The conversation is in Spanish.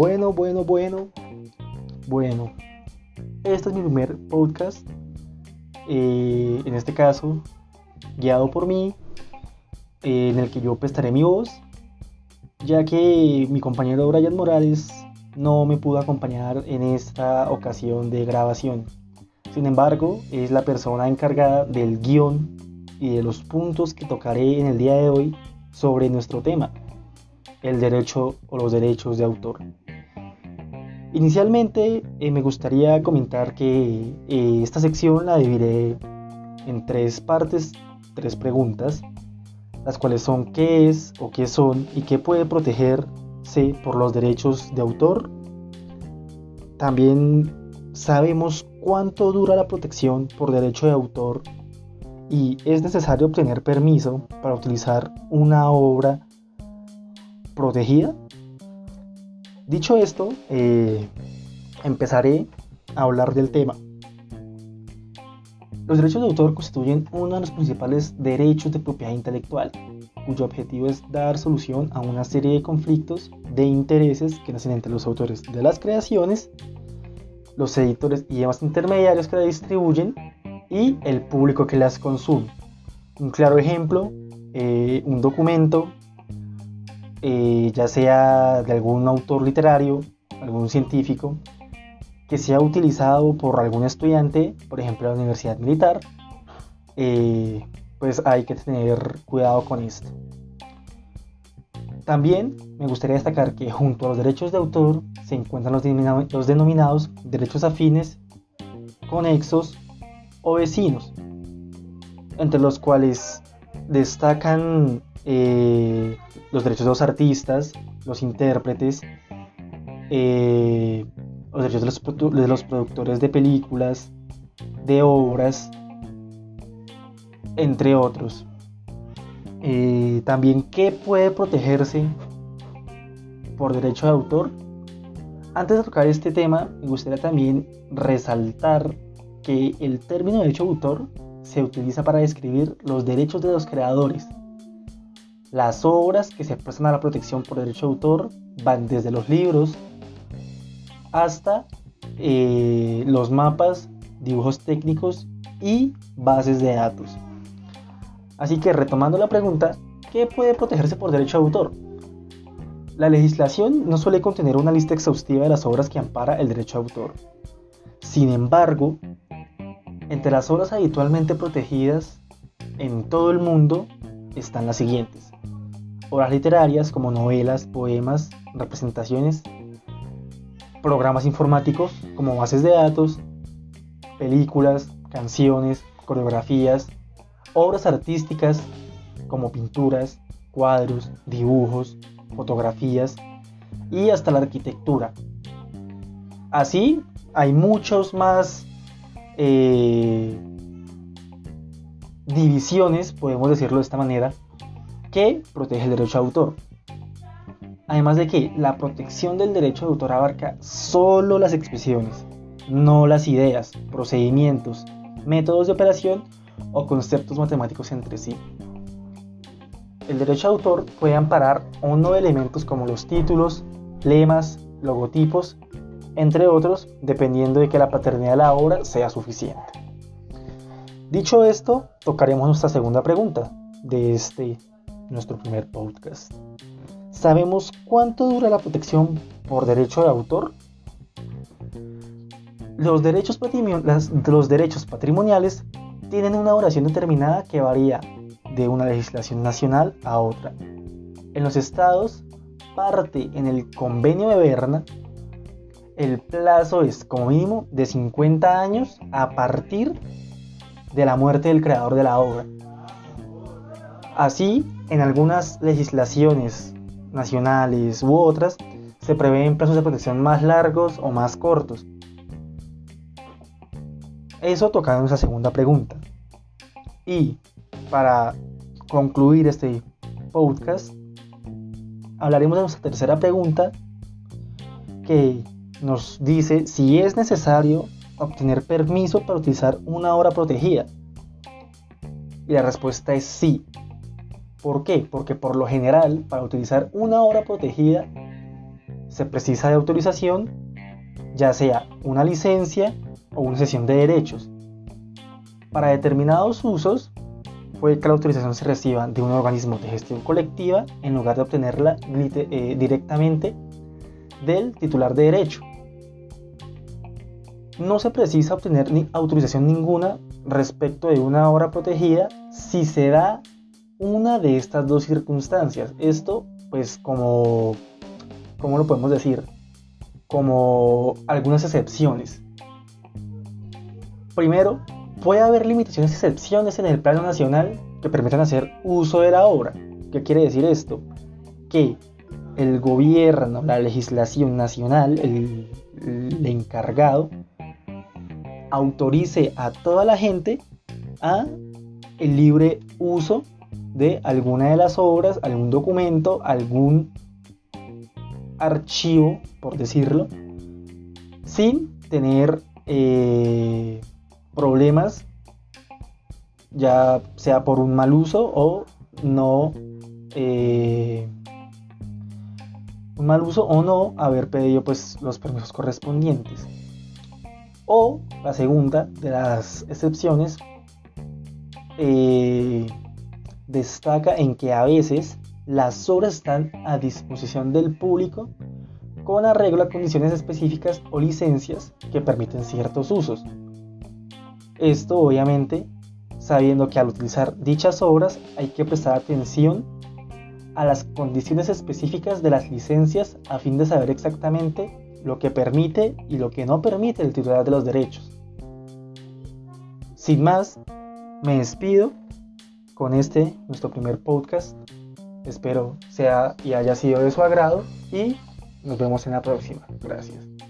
Bueno, bueno, bueno. Bueno. Este es mi primer podcast. Eh, en este caso, guiado por mí. eh, en el que yo prestaré mi voz. Ya que mi compañero Brian Morales no me pudo acompañar en esta ocasión de grabación. Sin embargo, es la persona encargada del guion y de los puntos que tocaré en el día de hoy sobre nuestro tema, el derecho o los derechos de autor. Inicialmente eh, me gustaría comentar que eh, esta sección la dividiré en tres partes, tres preguntas, las cuales son qué es o qué son y qué puede protegerse por los derechos de autor. También sabemos cuánto dura la protección por derecho de autor y es necesario obtener permiso para utilizar una obra protegida. Dicho esto, eh, empezaré a hablar del tema. Los derechos de autor constituyen uno de los principales derechos de propiedad intelectual, cuyo objetivo es dar solución a una serie de conflictos de intereses que nacen entre los autores de las creaciones, los editores y demás intermediarios que la distribuyen y el público que las consume. Un claro ejemplo, eh, un documento, eh, ya sea de algún autor literario, algún científico, que sea utilizado por algún estudiante, por ejemplo, la universidad militar, eh, pues hay que tener cuidado con esto. También me gustaría destacar que junto a los derechos de autor se encuentran los denominados derechos afines, conexos o vecinos, entre los cuales destacan eh, los derechos de los artistas, los intérpretes, eh, los derechos de los, de los, productores de películas, de obras, entre otros. Eh, también, ¿qué puede protegerse por derecho de autor? Antes de tocar este tema, me gustaría también resaltar que el término derecho de autor se utiliza para describir los derechos de los creadores. Las obras que se prestan a la protección por derecho de autor van desde los libros hasta eh, los mapas, dibujos técnicos y bases de datos. Así que retomando la pregunta, ¿qué puede protegerse por derecho de autor? La legislación no suele contener una lista exhaustiva de las obras que ampara el derecho de autor. Sin embargo, entre las obras habitualmente protegidas en todo el mundo están las siguientes. Obras literarias como novelas, poemas, representaciones, programas informáticos como bases de datos, películas, canciones, coreografías, obras artísticas como pinturas, cuadros, dibujos, fotografías y hasta la arquitectura. Así hay muchos más eh, divisiones, podemos decirlo de esta manera, que protege el derecho de autor. Además de que la protección del derecho de autor abarca solo las expresiones, no las ideas, procedimientos, métodos de operación o conceptos matemáticos entre sí. El derecho de autor puede amparar uno de elementos como los títulos, lemas, logotipos, entre otros, dependiendo de que la paternidad de la obra sea suficiente. Dicho esto, tocaremos nuestra segunda pregunta de este nuestro primer podcast. ¿Sabemos cuánto dura la protección por derecho de autor? Los derechos, los derechos patrimoniales tienen una duración determinada que varía de una legislación nacional a otra. En los estados, parte en el convenio de Berna, el plazo es como mínimo de 50 años a partir de la muerte del creador de la obra. Así, en algunas legislaciones nacionales u otras, se prevén plazos de protección más largos o más cortos. Eso toca nuestra segunda pregunta. Y para concluir este podcast, hablaremos de nuestra tercera pregunta que nos dice si es necesario obtener permiso para utilizar una obra protegida. Y la respuesta es sí. ¿Por qué? Porque por lo general, para utilizar una obra protegida, se precisa de autorización, ya sea una licencia o una sesión de derechos. Para determinados usos, puede que la autorización se reciba de un organismo de gestión colectiva en lugar de obtenerla eh, directamente del titular de derecho. No se precisa obtener ni autorización ninguna respecto de una obra protegida si se da una de estas dos circunstancias. Esto, pues, como, ¿cómo lo podemos decir? Como algunas excepciones. Primero, puede haber limitaciones y excepciones en el plano nacional que permitan hacer uso de la obra. ¿Qué quiere decir esto? Que el gobierno, la legislación nacional, el, el encargado, autorice a toda la gente a el libre uso de alguna de las obras, algún documento, algún archivo, por decirlo, sin tener eh, problemas, ya sea por un mal uso o no, eh, un mal uso o no haber pedido pues los permisos correspondientes. O la segunda de las excepciones eh, destaca en que a veces las obras están a disposición del público con arreglo a condiciones específicas o licencias que permiten ciertos usos. Esto obviamente sabiendo que al utilizar dichas obras hay que prestar atención a las condiciones específicas de las licencias a fin de saber exactamente lo que permite y lo que no permite el titular de los derechos. Sin más, me despido con este, nuestro primer podcast. Espero sea y haya sido de su agrado y nos vemos en la próxima. Gracias.